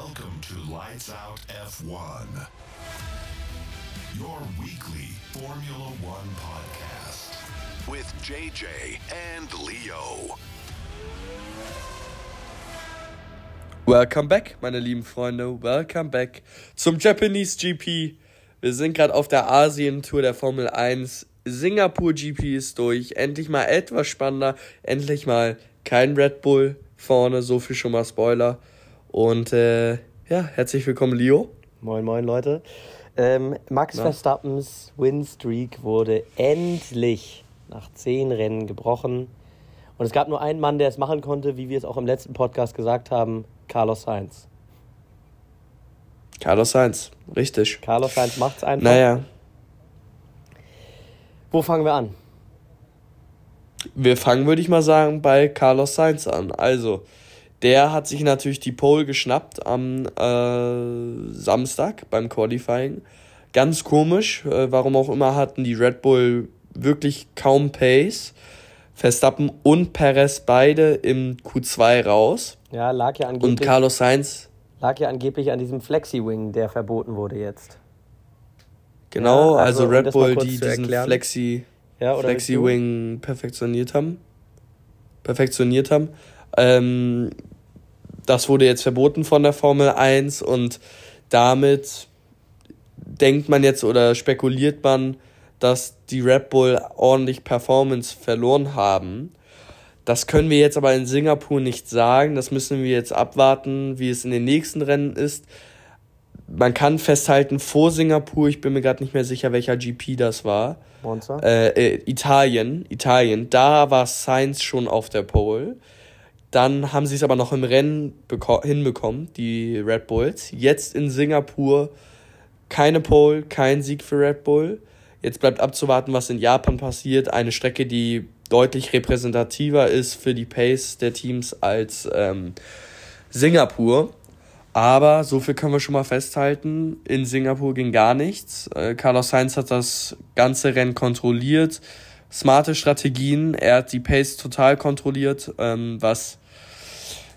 Welcome to Lights Out F1, your weekly Formula One podcast with JJ and Leo. Welcome back, meine lieben Freunde. Welcome back zum Japanese GP. Wir sind gerade auf der Asien-Tour der Formel 1. Singapur GP ist durch. Endlich mal etwas spannender. Endlich mal kein Red Bull vorne. So viel schon mal Spoiler. Und äh, ja, herzlich willkommen, Leo. Moin, moin, Leute. Ähm, Max Na? Verstappens Winstreak wurde endlich nach zehn Rennen gebrochen. Und es gab nur einen Mann, der es machen konnte, wie wir es auch im letzten Podcast gesagt haben: Carlos Sainz. Carlos Sainz, richtig. Carlos Sainz macht es einfach. Naja. Wo fangen wir an? Wir fangen, würde ich mal sagen, bei Carlos Sainz an. Also, der hat sich natürlich die Pole geschnappt am äh, Samstag beim Qualifying. Ganz komisch, äh, warum auch immer hatten die Red Bull wirklich kaum Pace. Verstappen und Perez beide im Q2 raus. Ja, lag ja angeblich. Und Carlos Sainz. Lag ja angeblich an diesem Flexi-Wing, der verboten wurde jetzt. Genau, ja, also, also, Red Bull, die diesen Flexi, ja, Flexi Wing perfektioniert haben. Perfektioniert haben. Ähm, das wurde jetzt verboten von der Formel 1 und damit denkt man jetzt oder spekuliert man, dass die Red Bull ordentlich Performance verloren haben. Das können wir jetzt aber in Singapur nicht sagen. Das müssen wir jetzt abwarten, wie es in den nächsten Rennen ist. Man kann festhalten, vor Singapur, ich bin mir gerade nicht mehr sicher, welcher GP das war. Monza? Äh, äh, Italien, Italien. Da war Sainz schon auf der Pole. Dann haben sie es aber noch im Rennen hinbekommen, die Red Bulls. Jetzt in Singapur keine Pole, kein Sieg für Red Bull. Jetzt bleibt abzuwarten, was in Japan passiert. Eine Strecke, die deutlich repräsentativer ist für die Pace der Teams als ähm, Singapur. Aber so viel können wir schon mal festhalten. In Singapur ging gar nichts. Äh, Carlos Sainz hat das ganze Rennen kontrolliert. Smarte Strategien. Er hat die Pace total kontrolliert, ähm, was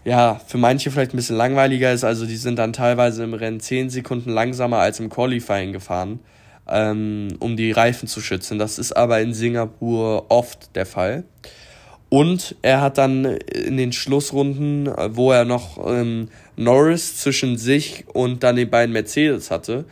ja für manche vielleicht ein bisschen langweiliger ist. Also die sind dann teilweise im Rennen 10 Sekunden langsamer als im Qualifying gefahren ähm, um die Reifen zu schützen. Das ist aber in Singapur oft der Fall. Und er hat dann in den Schlussrunden, wo er noch ähm, Norris zwischen sich und dann den beiden Mercedes hatte,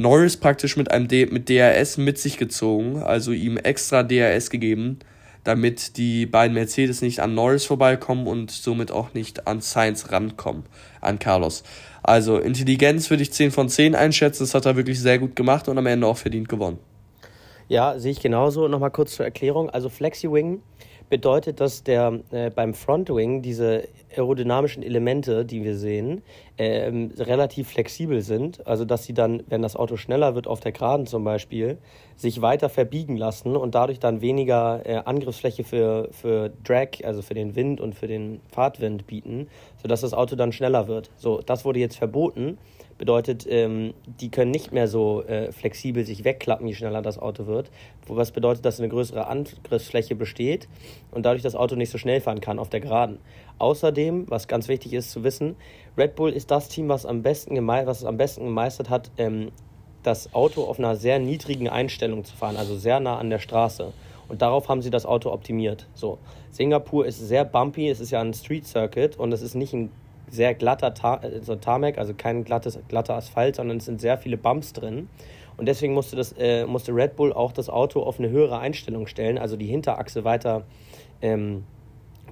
Norris praktisch mit einem D mit DRS mit sich gezogen, also ihm extra DRS gegeben, damit die beiden Mercedes nicht an Norris vorbeikommen und somit auch nicht an Sainz rankommen, an Carlos. Also Intelligenz würde ich 10 von 10 einschätzen. Das hat er wirklich sehr gut gemacht und am Ende auch verdient gewonnen. Ja, sehe ich genauso. Nochmal kurz zur Erklärung. Also FlexiWing bedeutet, dass der äh, beim Frontwing diese aerodynamischen Elemente, die wir sehen, äh, relativ flexibel sind. Also dass sie dann, wenn das Auto schneller wird auf der Geraden zum Beispiel, sich weiter verbiegen lassen und dadurch dann weniger äh, Angriffsfläche für, für Drag, also für den Wind und für den Fahrtwind bieten, sodass das Auto dann schneller wird. So, das wurde jetzt verboten. Bedeutet, ähm, die können nicht mehr so äh, flexibel sich wegklappen, je schneller das Auto wird. Was bedeutet, dass eine größere Angriffsfläche besteht und dadurch das Auto nicht so schnell fahren kann auf der Geraden. Außerdem, was ganz wichtig ist zu wissen, Red Bull ist das Team, was, am besten was es am besten gemeistert hat, ähm, das Auto auf einer sehr niedrigen Einstellung zu fahren, also sehr nah an der Straße. Und darauf haben sie das Auto optimiert. So, Singapur ist sehr bumpy, es ist ja ein Street Circuit und es ist nicht ein sehr glatter Tar also Tarmac, also kein glattes, glatter Asphalt, sondern es sind sehr viele Bumps drin. Und deswegen musste, das, äh, musste Red Bull auch das Auto auf eine höhere Einstellung stellen, also die Hinterachse weiter ähm,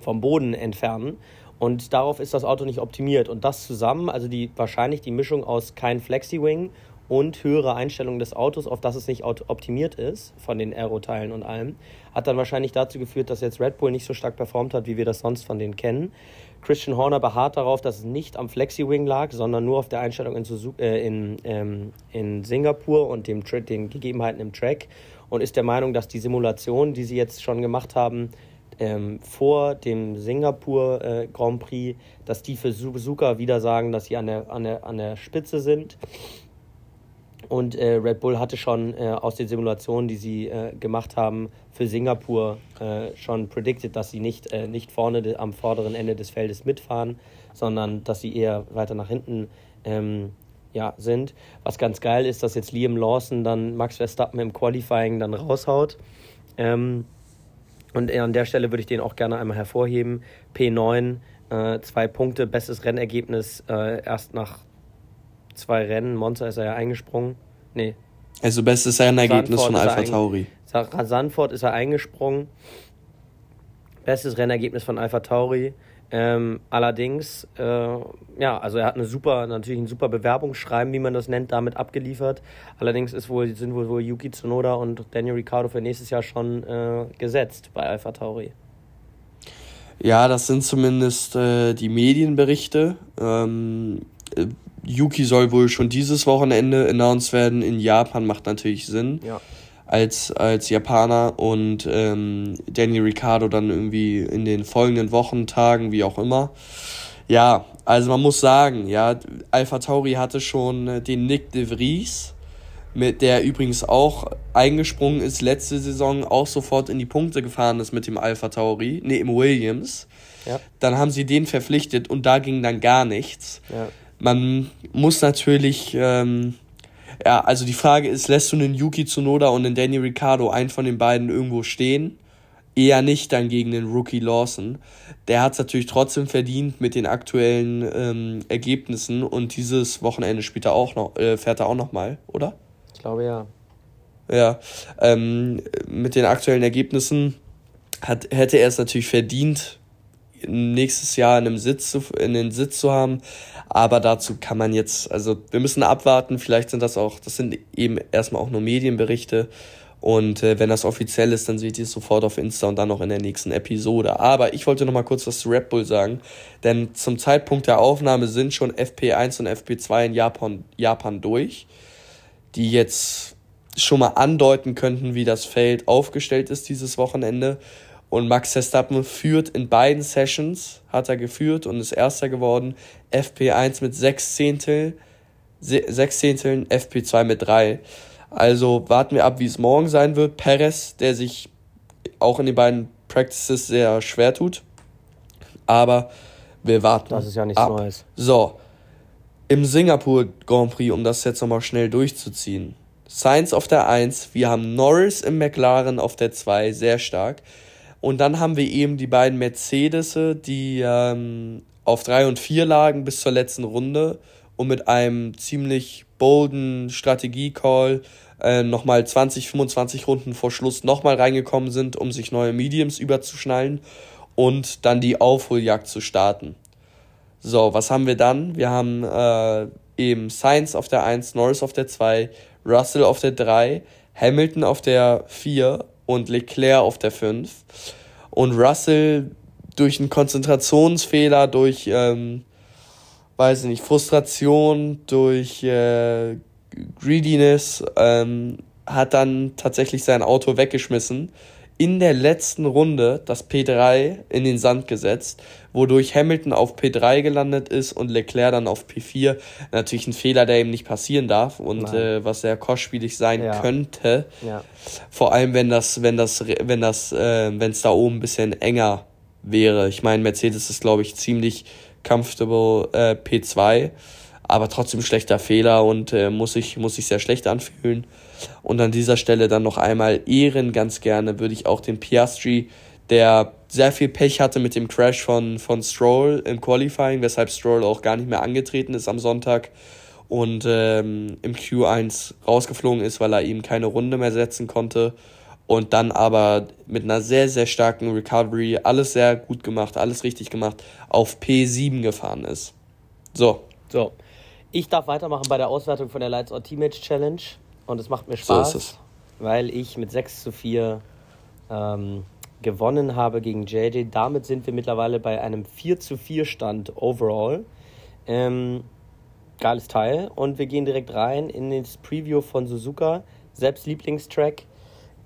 vom Boden entfernen. Und darauf ist das Auto nicht optimiert. Und das zusammen, also die, wahrscheinlich die Mischung aus kein Flexi-Wing und höhere Einstellung des Autos, auf das es nicht optimiert ist, von den Aeroteilen und allem, hat dann wahrscheinlich dazu geführt, dass jetzt Red Bull nicht so stark performt hat, wie wir das sonst von denen kennen. Christian Horner beharrt darauf, dass es nicht am Flexi-Wing lag, sondern nur auf der Einstellung in, Suzuki, äh, in, ähm, in Singapur und dem, den Gegebenheiten im Track und ist der Meinung, dass die Simulation, die sie jetzt schon gemacht haben, ähm, vor dem Singapur äh, Grand Prix, dass die für Suzuka wieder sagen, dass sie an der, an der, an der Spitze sind Und äh, Red Bull hatte schon äh, aus den Simulationen, die sie äh, gemacht haben für Singapur, äh, schon predicted, dass sie nicht, äh, nicht vorne de, am vorderen Ende des Feldes mitfahren, sondern dass sie eher weiter nach hinten ähm, ja, sind. Was ganz geil ist, dass jetzt Liam Lawson dann Max Verstappen im Qualifying dann raushaut. Ähm, und an der Stelle würde ich den auch gerne einmal hervorheben. P9, äh, zwei Punkte, bestes Rennergebnis erst nach zwei Rennen. Monza ist er ja eingesprungen. Nee. Also bestes Rennergebnis von Alpha Tauri. Sandford ist er eingesprungen. Bestes Rennergebnis von Alpha Tauri. Ähm, allerdings, äh, ja, also er hat eine super, natürlich ein super Bewerbungsschreiben, wie man das nennt, damit abgeliefert. Allerdings ist wohl, sind wohl, wohl Yuki Tsunoda und Daniel Ricciardo für nächstes Jahr schon äh, gesetzt bei Alpha Tauri. Ja, das sind zumindest äh, die Medienberichte. Ähm, äh, Yuki soll wohl schon dieses Wochenende announced werden. In Japan macht natürlich Sinn. Ja. Als, als Japaner und ähm, Danny Ricciardo dann irgendwie in den folgenden Wochen, Tagen, wie auch immer. Ja, also man muss sagen, ja, Alpha Tauri hatte schon äh, den Nick de Vries, mit der übrigens auch eingesprungen ist letzte Saison, auch sofort in die Punkte gefahren ist mit dem Alpha Tauri, nee, im Williams. Ja. Dann haben sie den verpflichtet und da ging dann gar nichts. Ja. Man muss natürlich, ähm, ja, also die Frage ist, lässt du einen Yuki Tsunoda und einen Danny Ricciardo, einen von den beiden, irgendwo stehen? Eher nicht dann gegen den Rookie Lawson. Der hat es natürlich trotzdem verdient mit den aktuellen ähm, Ergebnissen und dieses Wochenende spielt er auch noch, äh, fährt er auch noch mal, oder? Ich glaube ja. Ja, ähm, mit den aktuellen Ergebnissen hat, hätte er es natürlich verdient, nächstes Jahr in, einem Sitz zu, in den Sitz zu haben. Aber dazu kann man jetzt, also wir müssen abwarten. Vielleicht sind das auch, das sind eben erstmal auch nur Medienberichte. Und äh, wenn das offiziell ist, dann seht ihr es sofort auf Insta und dann noch in der nächsten Episode. Aber ich wollte noch mal kurz was zu Red Bull sagen, denn zum Zeitpunkt der Aufnahme sind schon FP1 und FP2 in Japan, Japan durch, die jetzt schon mal andeuten könnten, wie das Feld aufgestellt ist dieses Wochenende. Und Max Verstappen führt in beiden Sessions, hat er geführt und ist Erster geworden. FP1 mit 6 Zehntel, 6 Zehnteln, FP2 mit 3. Also warten wir ab, wie es morgen sein wird. Perez, der sich auch in den beiden Practices sehr schwer tut. Aber wir warten. Das ist ja nichts ab. Neues. So, im Singapur Grand Prix, um das jetzt nochmal schnell durchzuziehen. Sainz auf der 1, wir haben Norris im McLaren auf der 2, sehr stark. Und dann haben wir eben die beiden Mercedes, die ähm, auf 3 und 4 lagen bis zur letzten Runde und mit einem ziemlich bolden Strategie-Call äh, nochmal 20, 25 Runden vor Schluss nochmal reingekommen sind, um sich neue Mediums überzuschnallen und dann die Aufholjagd zu starten. So, was haben wir dann? Wir haben äh, eben Sainz auf der 1, Norris auf der 2, Russell auf der 3, Hamilton auf der 4 und Leclerc auf der 5. Und Russell durch einen Konzentrationsfehler, durch, ähm, weiß ich nicht, Frustration, durch äh, Greediness, ähm, hat dann tatsächlich sein Auto weggeschmissen in der letzten Runde das P3 in den Sand gesetzt, wodurch Hamilton auf P3 gelandet ist und Leclerc dann auf P4. Natürlich ein Fehler, der ihm nicht passieren darf und äh, was sehr kostspielig sein ja. könnte. Ja. Vor allem, wenn das, wenn das, wenn das, äh, wenn es da oben ein bisschen enger wäre. Ich meine, Mercedes ist, glaube ich, ziemlich comfortable äh, P2, aber trotzdem schlechter Fehler und äh, muss sich muss sich sehr schlecht anfühlen. Und an dieser Stelle dann noch einmal ehren ganz gerne würde ich auch den Piastri, der sehr viel Pech hatte mit dem Crash von, von Stroll im Qualifying, weshalb Stroll auch gar nicht mehr angetreten ist am Sonntag und ähm, im Q1 rausgeflogen ist, weil er ihm keine Runde mehr setzen konnte. Und dann aber mit einer sehr, sehr starken Recovery, alles sehr gut gemacht, alles richtig gemacht, auf P7 gefahren ist. So. So. Ich darf weitermachen bei der Auswertung von der Lights Out Teammates Challenge und es macht mir Spaß, so weil ich mit 6 zu 4 ähm, gewonnen habe gegen JJ. Damit sind wir mittlerweile bei einem 4 zu 4 Stand overall. Ähm, geiles Teil. Und wir gehen direkt rein in das Preview von Suzuka, selbst Lieblingstrack.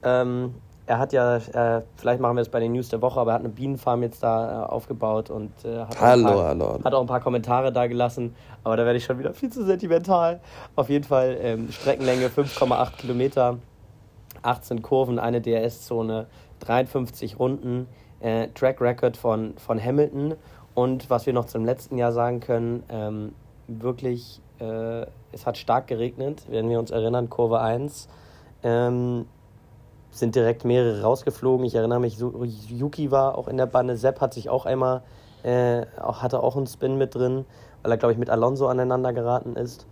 Ähm, er hat ja, äh, vielleicht machen wir es bei den News der Woche, aber er hat eine Bienenfarm jetzt da äh, aufgebaut und äh, hat, hallo, auch paar, hallo. hat auch ein paar Kommentare da gelassen. Aber da werde ich schon wieder viel zu sentimental. Auf jeden Fall ähm, Streckenlänge 5,8 Kilometer, 18 Kurven, eine DRS-Zone, 53 Runden, äh, Track Record von, von Hamilton. Und was wir noch zum letzten Jahr sagen können, ähm, wirklich, äh, es hat stark geregnet, wenn wir uns erinnern, Kurve 1. Ähm, sind direkt mehrere rausgeflogen. Ich erinnere mich, Yuki war auch in der Bande. Sepp hat sich auch einmal, äh, hatte auch einen Spin mit drin, weil er, glaube ich, mit Alonso aneinander geraten ist.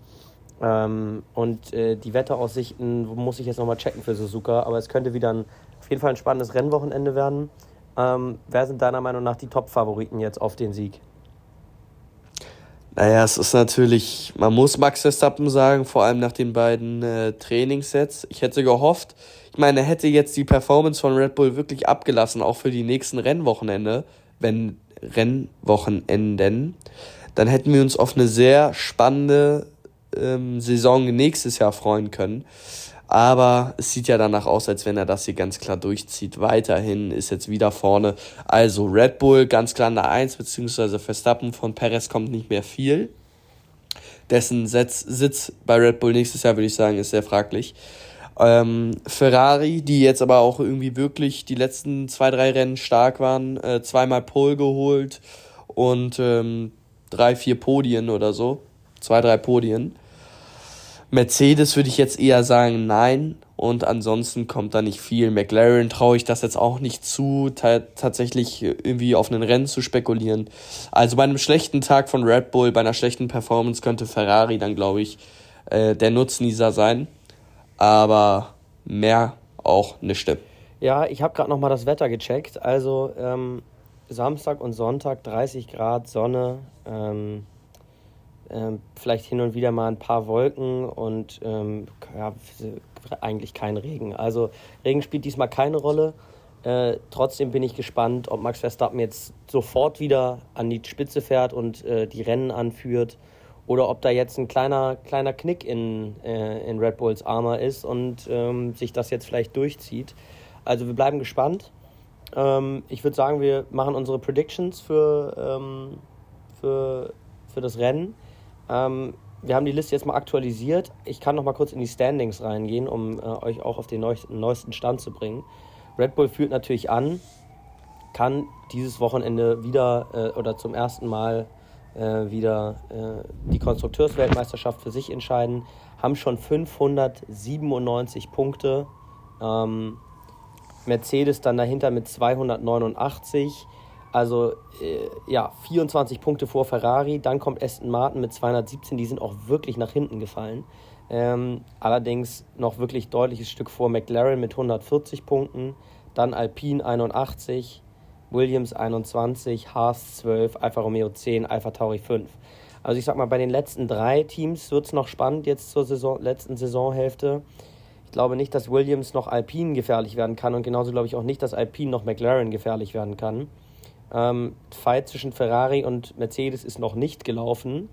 Ähm, und äh, die Wetteraussichten muss ich jetzt nochmal checken für Suzuka, aber es könnte wieder ein, auf jeden Fall ein spannendes Rennwochenende werden. Ähm, wer sind deiner Meinung nach die Top-Favoriten jetzt auf den Sieg? Naja, es ist natürlich, man muss Max Verstappen sagen, vor allem nach den beiden äh, Trainingssets. Ich hätte gehofft, ich meine, hätte jetzt die Performance von Red Bull wirklich abgelassen, auch für die nächsten Rennwochenende, wenn Rennwochenenden, dann hätten wir uns auf eine sehr spannende ähm, Saison nächstes Jahr freuen können. Aber es sieht ja danach aus, als wenn er das hier ganz klar durchzieht. Weiterhin ist jetzt wieder vorne. Also Red Bull ganz klar an der 1, beziehungsweise Verstappen von Perez kommt nicht mehr viel. Dessen Sitz, Sitz bei Red Bull nächstes Jahr, würde ich sagen, ist sehr fraglich. Ähm, Ferrari, die jetzt aber auch irgendwie wirklich die letzten zwei, drei Rennen stark waren, äh, zweimal Pole geholt und ähm, drei, vier Podien oder so. Zwei, drei Podien. Mercedes würde ich jetzt eher sagen, nein. Und ansonsten kommt da nicht viel. McLaren traue ich das jetzt auch nicht zu, tatsächlich irgendwie auf einen Rennen zu spekulieren. Also bei einem schlechten Tag von Red Bull, bei einer schlechten Performance könnte Ferrari dann, glaube ich, äh, der Nutznießer sein. Aber mehr auch nicht. Ja, ich habe gerade nochmal das Wetter gecheckt. Also ähm, Samstag und Sonntag 30 Grad Sonne. Ähm, ähm, vielleicht hin und wieder mal ein paar Wolken und ähm, ja, eigentlich kein Regen. Also Regen spielt diesmal keine Rolle. Äh, trotzdem bin ich gespannt, ob Max Verstappen jetzt sofort wieder an die Spitze fährt und äh, die Rennen anführt oder ob da jetzt ein kleiner, kleiner Knick in, äh, in Red Bulls Armor ist und ähm, sich das jetzt vielleicht durchzieht. Also wir bleiben gespannt. Ähm, ich würde sagen, wir machen unsere Predictions für, ähm, für, für das Rennen. Ähm, wir haben die Liste jetzt mal aktualisiert. Ich kann noch mal kurz in die Standings reingehen, um äh, euch auch auf den neuesten Stand zu bringen. Red Bull führt natürlich an, kann dieses Wochenende wieder äh, oder zum ersten Mal äh, wieder äh, die Konstrukteursweltmeisterschaft für sich entscheiden, haben schon 597 Punkte. Ähm, Mercedes dann dahinter mit 289. Also äh, ja, 24 Punkte vor Ferrari. Dann kommt Aston Martin mit 217. Die sind auch wirklich nach hinten gefallen. Ähm, allerdings noch wirklich deutliches Stück vor McLaren mit 140 Punkten. Dann Alpine 81, Williams 21, Haas 12, Alfa Romeo 10, Alfa Tauri 5. Also ich sag mal, bei den letzten drei Teams wird es noch spannend jetzt zur Saison, letzten Saisonhälfte. Ich glaube nicht, dass Williams noch Alpine gefährlich werden kann und genauso glaube ich auch nicht, dass Alpine noch McLaren gefährlich werden kann. Ähm, Fight zwischen Ferrari und Mercedes ist noch nicht gelaufen.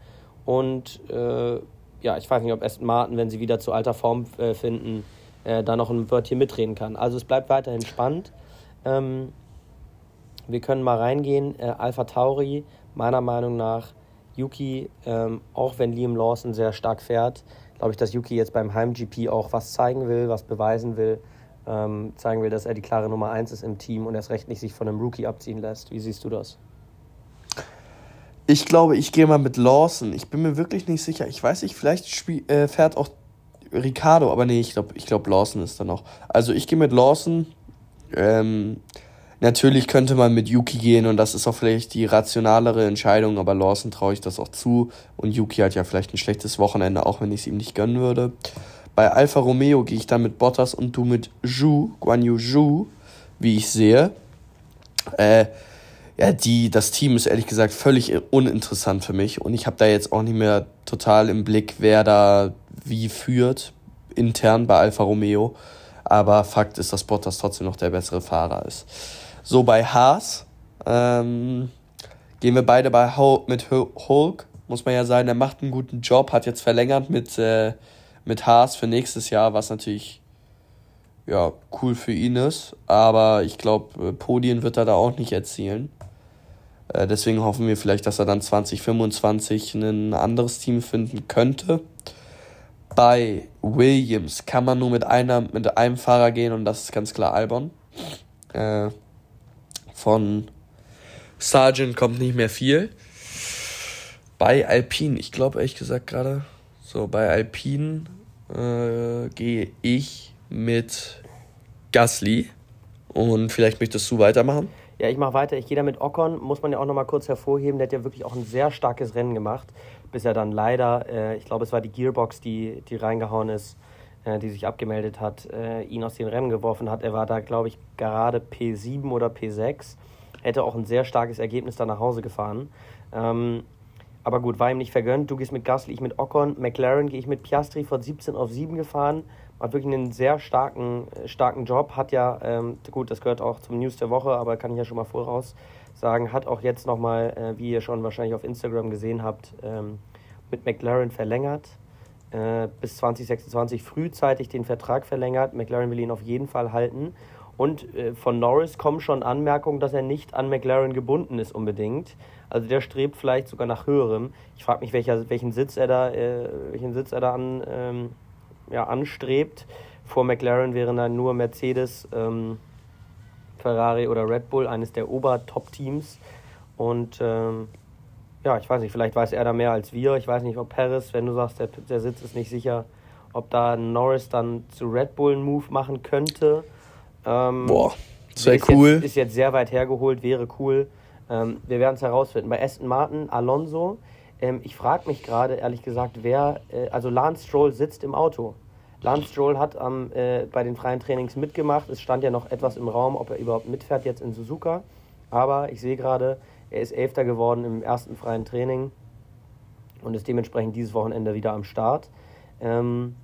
Und äh, ja, ich weiß nicht, ob Aston Martin, wenn sie wieder zu alter Form äh, finden, äh, da noch ein Wörtchen mitreden kann. Also es bleibt weiterhin spannend. Ähm, wir können mal reingehen. Äh, Alpha Tauri, meiner Meinung nach, Yuki, ähm, auch wenn Liam Lawson sehr stark fährt, glaube ich, dass Yuki jetzt beim Heim-GP auch was zeigen will, was beweisen will ähm, zeigen will, dass er die klare Nummer 1 ist im Team und erst recht nicht sich von einem Rookie abziehen lässt. Wie siehst du das? Ich glaube, ich gehe mal mit Lawson. Ich bin mir wirklich nicht sicher. Ich weiß nicht, vielleicht spiel, äh, fährt auch Ricardo, aber nee, ich glaube, ich glaub, Lawson ist da noch. Also ich gehe mit Lawson. Ähm, natürlich könnte man mit Yuki gehen und das ist auch vielleicht die rationalere Entscheidung, aber Lawson traue ich das auch zu. Und Yuki hat ja vielleicht ein schlechtes Wochenende, auch wenn ich es ihm nicht gönnen würde. Bei Alfa Romeo gehe ich dann mit Bottas und du mit Zhu, Guan Yu Zhu, wie ich sehe. Äh, ja, die, das Team ist ehrlich gesagt völlig uninteressant für mich und ich habe da jetzt auch nicht mehr total im Blick, wer da wie führt, intern bei Alfa Romeo. Aber Fakt ist, dass Bottas trotzdem noch der bessere Fahrer ist. So, bei Haas ähm, gehen wir beide bei Hul mit Hulk, muss man ja sagen, er macht einen guten Job, hat jetzt verlängert mit äh, mit Haas für nächstes Jahr, was natürlich ja, cool für ihn ist. Aber ich glaube, Podien wird er da auch nicht erzielen. Äh, deswegen hoffen wir vielleicht, dass er dann 2025 ein anderes Team finden könnte. Bei Williams kann man nur mit, einer, mit einem Fahrer gehen und das ist ganz klar Albon. Äh, von Sargent kommt nicht mehr viel. Bei Alpine, ich glaube ehrlich gesagt gerade, so bei Alpine äh, gehe ich mit Gasly. Und vielleicht möchtest du weitermachen? Ja, ich mache weiter. Ich gehe da mit Ocon. Muss man ja auch noch mal kurz hervorheben. Der hat ja wirklich auch ein sehr starkes Rennen gemacht, bis er dann leider, äh, ich glaube, es war die Gearbox, die, die reingehauen ist, äh, die sich abgemeldet hat, äh, ihn aus den Rennen geworfen hat. Er war da, glaube ich, gerade P7 oder P6. Hätte auch ein sehr starkes Ergebnis da nach Hause gefahren. Ähm, aber gut, war ihm nicht vergönnt. Du gehst mit Gasly, ich mit Ocon. McLaren gehe ich mit Piastri von 17 auf 7 gefahren. Hat wirklich einen sehr starken, starken Job. Hat ja, ähm, gut, das gehört auch zum News der Woche, aber kann ich ja schon mal voraus sagen, hat auch jetzt nochmal, äh, wie ihr schon wahrscheinlich auf Instagram gesehen habt, ähm, mit McLaren verlängert. Äh, bis 2026 frühzeitig den Vertrag verlängert. McLaren will ihn auf jeden Fall halten. Und äh, von Norris kommen schon Anmerkungen, dass er nicht an McLaren gebunden ist unbedingt. Also der strebt vielleicht sogar nach höherem. Ich frage mich, welcher, welchen Sitz er da, äh, welchen Sitz er da an, ähm, ja, anstrebt. Vor McLaren wären dann nur Mercedes, ähm, Ferrari oder Red Bull, eines der Ober-Top-Teams. Und ähm, ja, ich weiß nicht, vielleicht weiß er da mehr als wir. Ich weiß nicht, ob Paris, wenn du sagst, der, der Sitz ist nicht sicher, ob da Norris dann zu Red Bull einen Move machen könnte. Ähm, Boah, das wäre cool. Jetzt, ist jetzt sehr weit hergeholt, wäre cool. Ähm, wir werden es herausfinden. Bei Aston Martin, Alonso, ähm, ich frage mich gerade, ehrlich gesagt, wer, äh, also Lance Stroll sitzt im Auto. Lance Stroll hat am, äh, bei den freien Trainings mitgemacht. Es stand ja noch etwas im Raum, ob er überhaupt mitfährt jetzt in Suzuka. Aber ich sehe gerade, er ist Elfter geworden im ersten freien Training und ist dementsprechend dieses Wochenende wieder am Start. Ähm,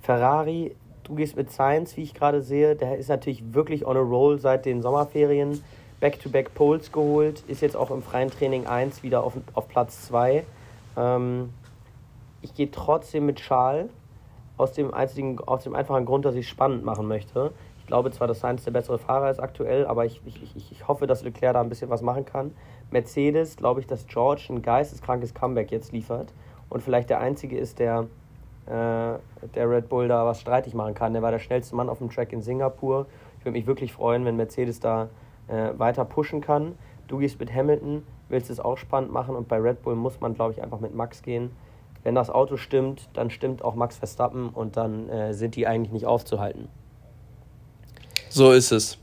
Ferrari, du gehst mit Science, wie ich gerade sehe. Der ist natürlich wirklich on a roll seit den Sommerferien. Back-to-back Poles geholt, ist jetzt auch im freien Training 1 wieder auf, auf Platz 2. Ähm, ich gehe trotzdem mit Charles aus dem, einzigen, aus dem einfachen Grund, dass ich es spannend machen möchte. Ich glaube zwar, dass Sainz der bessere Fahrer ist aktuell, aber ich, ich, ich, hoffe, dass Leclerc da ein bisschen was machen kann. Mercedes, glaube ich, dass George ein geisteskrankes Comeback jetzt liefert und vielleicht der Einzige ist, der, der Red Bull da was streitig machen kann. Der war der schnellste Mann auf dem Track in Singapur. Ich würde mich wirklich freuen, wenn Mercedes da äh, weiter pushen kann. Du gehst mit Hamilton, willst es auch spannend machen und bei Red Bull muss man, glaube ich, einfach mit Max gehen. Wenn das Auto stimmt, dann stimmt auch Max Verstappen und dann äh, sind die eigentlich nicht aufzuhalten. So ist es.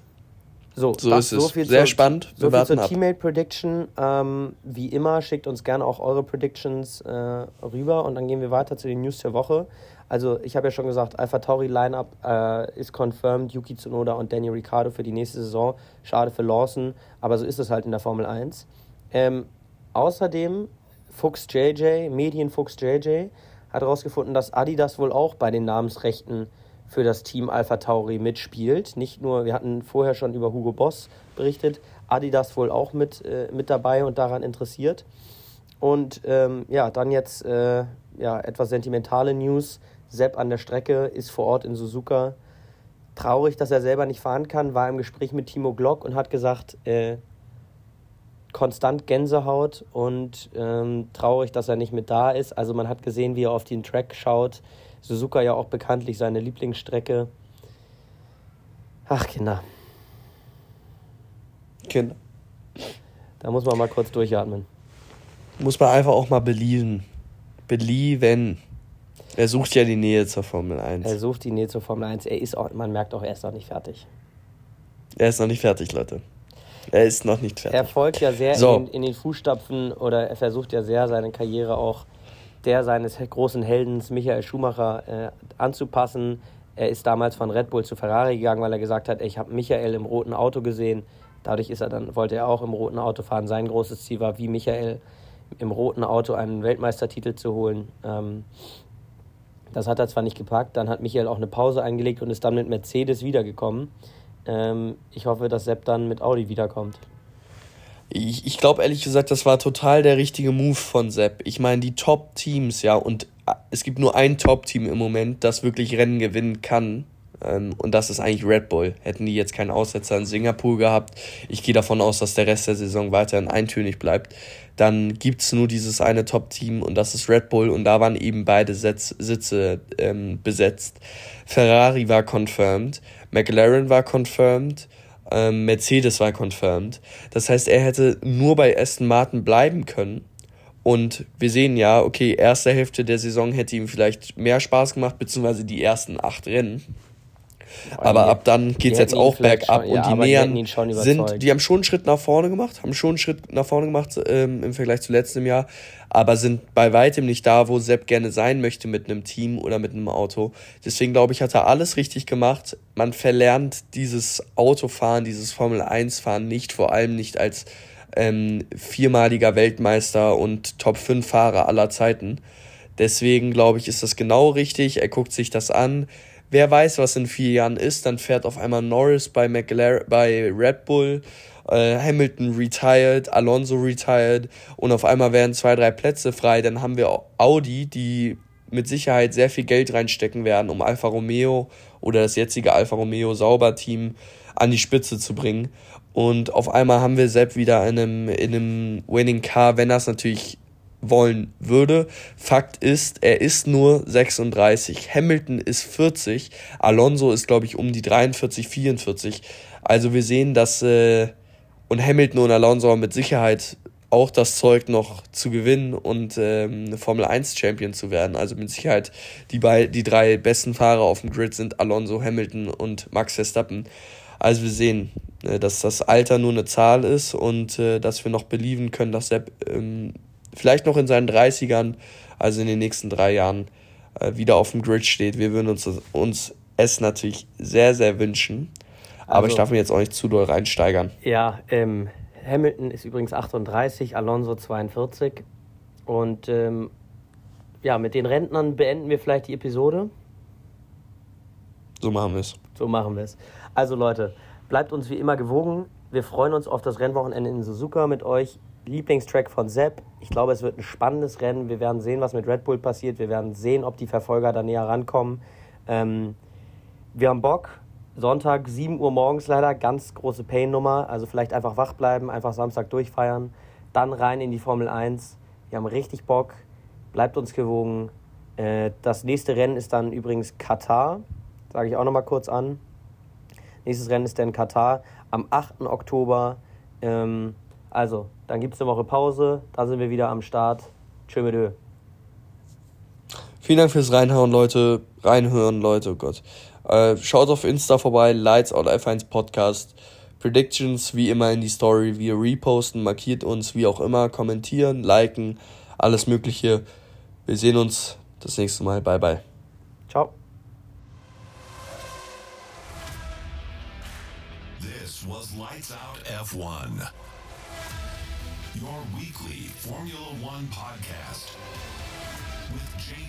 So, so ist so es. Sehr zur, spannend. Wir so viel zur Teammate Prediction. Ähm, wie immer, schickt uns gerne auch eure Predictions äh, rüber und dann gehen wir weiter zu den News der Woche. Also, ich habe ja schon gesagt, Alpha Tauri Lineup äh, ist confirmed. Yuki Tsunoda und Danny Ricciardo für die nächste Saison. Schade für Lawson, aber so ist es halt in der Formel 1. Ähm, außerdem, Fuchs JJ, Medienfuchs JJ, hat herausgefunden, dass Adidas wohl auch bei den Namensrechten für das Team Alpha Tauri mitspielt. Nicht nur, wir hatten vorher schon über Hugo Boss berichtet, Adidas wohl auch mit, äh, mit dabei und daran interessiert. Und ähm, ja, dann jetzt äh, ja, etwas sentimentale News. Sepp an der Strecke ist vor Ort in Suzuka. Traurig, dass er selber nicht fahren kann, war im Gespräch mit Timo Glock und hat gesagt, äh, konstant Gänsehaut und ähm, traurig, dass er nicht mit da ist. Also man hat gesehen, wie er auf den Track schaut. Suzuka ja auch bekanntlich seine Lieblingsstrecke. Ach, Kinder. Kinder. Da muss man mal kurz durchatmen. Muss man einfach auch mal belieben. Belieben. Er sucht ja die Nähe zur Formel 1. Er sucht die Nähe zur Formel 1. Er ist auch, man merkt auch, er ist noch nicht fertig. Er ist noch nicht fertig, Leute. Er ist noch nicht fertig. Er folgt ja sehr so. in, in, den Fußstapfen oder er versucht ja sehr, seine Karriere auch der seines großen Heldens Michael Schumacher äh, anzupassen. Er ist damals von Red Bull zu Ferrari gegangen, weil er gesagt hat, ich habe Michael im roten Auto gesehen. Dadurch ist er dann, wollte er auch im roten Auto fahren. Sein großes Ziel war, wie Michael im roten Auto einen Weltmeistertitel zu holen. Ähm, das hat er zwar nicht gepackt, dann hat Michael auch eine Pause eingelegt und ist dann mit Mercedes wiedergekommen. Ähm, ich hoffe, dass Sepp dann mit Audi wiederkommt. Ich, ich glaube ehrlich gesagt, das war total der richtige Move von Sepp. Ich meine, die Top-Teams, ja, und äh, es gibt nur ein Top-Team im Moment, das wirklich Rennen gewinnen kann. Ähm, und das ist eigentlich Red Bull. Hätten die jetzt keinen Aussetzer in Singapur gehabt, ich gehe davon aus, dass der Rest der Saison weiterhin eintönig bleibt, dann gibt es nur dieses eine Top-Team und das ist Red Bull und da waren eben beide Sitz, Sitze ähm, besetzt. Ferrari war confirmed, McLaren war confirmed, ähm, Mercedes war confirmed. Das heißt, er hätte nur bei Aston Martin bleiben können. Und wir sehen ja, okay, erste Hälfte der Saison hätte ihm vielleicht mehr Spaß gemacht, beziehungsweise die ersten acht Rennen. Aber ab dann geht es jetzt auch bergab schon, und ja, die nähern die sind, die haben schon einen Schritt nach vorne gemacht, haben schon einen Schritt nach vorne gemacht ähm, im Vergleich zu letztem Jahr, aber sind bei weitem nicht da, wo Sepp gerne sein möchte mit einem Team oder mit einem Auto. Deswegen glaube ich, hat er alles richtig gemacht. Man verlernt dieses Autofahren, dieses Formel 1 Fahren nicht, vor allem nicht als ähm, viermaliger Weltmeister und Top 5 Fahrer aller Zeiten. Deswegen glaube ich, ist das genau richtig. Er guckt sich das an wer weiß, was in vier Jahren ist, dann fährt auf einmal Norris bei, McLaren, bei Red Bull, äh, Hamilton retired, Alonso retired und auf einmal werden zwei, drei Plätze frei. Dann haben wir Audi, die mit Sicherheit sehr viel Geld reinstecken werden, um Alfa Romeo oder das jetzige Alfa Romeo Sauber-Team an die Spitze zu bringen. Und auf einmal haben wir Sepp wieder in einem, in einem Winning Car, wenn das natürlich wollen würde. Fakt ist, er ist nur 36. Hamilton ist 40. Alonso ist, glaube ich, um die 43, 44. Also wir sehen, dass äh, und Hamilton und Alonso haben mit Sicherheit auch das Zeug noch zu gewinnen und ähm, Formel 1 Champion zu werden. Also mit Sicherheit die, bei, die drei besten Fahrer auf dem Grid sind Alonso, Hamilton und Max Verstappen. Also wir sehen, äh, dass das Alter nur eine Zahl ist und äh, dass wir noch belieben können, dass Sepp ähm, vielleicht noch in seinen 30ern, also in den nächsten drei Jahren, äh, wieder auf dem Grid steht. Wir würden uns, uns es natürlich sehr, sehr wünschen. Aber also, ich darf mir jetzt auch nicht zu doll reinsteigern. Ja, ähm, Hamilton ist übrigens 38, Alonso 42. Und ähm, ja, mit den Rentnern beenden wir vielleicht die Episode. So machen wir es. So machen wir es. Also Leute, bleibt uns wie immer gewogen. Wir freuen uns auf das Rennwochenende in Suzuka mit euch. Lieblingstrack von Sepp. Ich glaube, es wird ein spannendes Rennen. Wir werden sehen, was mit Red Bull passiert. Wir werden sehen, ob die Verfolger da näher rankommen. Ähm, wir haben Bock. Sonntag, 7 Uhr morgens leider, ganz große Pain-Nummer. Also vielleicht einfach wach bleiben, einfach Samstag durchfeiern. Dann rein in die Formel 1. Wir haben richtig Bock. Bleibt uns gewogen. Äh, das nächste Rennen ist dann übrigens Katar. Sage ich auch nochmal kurz an. Nächstes Rennen ist dann Katar am 8. Oktober. Ähm, also, dann gibt es eine Woche Pause, da sind wir wieder am Start. Tschö mit Ö. Vielen Dank fürs Reinhauen, Leute. Reinhören, Leute, oh Gott. Äh, schaut auf Insta vorbei, Lights Out F1 Podcast. Predictions wie immer in die Story. Wir reposten, markiert uns, wie auch immer, kommentieren, liken, alles Mögliche. Wir sehen uns das nächste Mal. Bye, bye. Ciao. This was Lights Out F1. Your weekly Formula One podcast with Leo.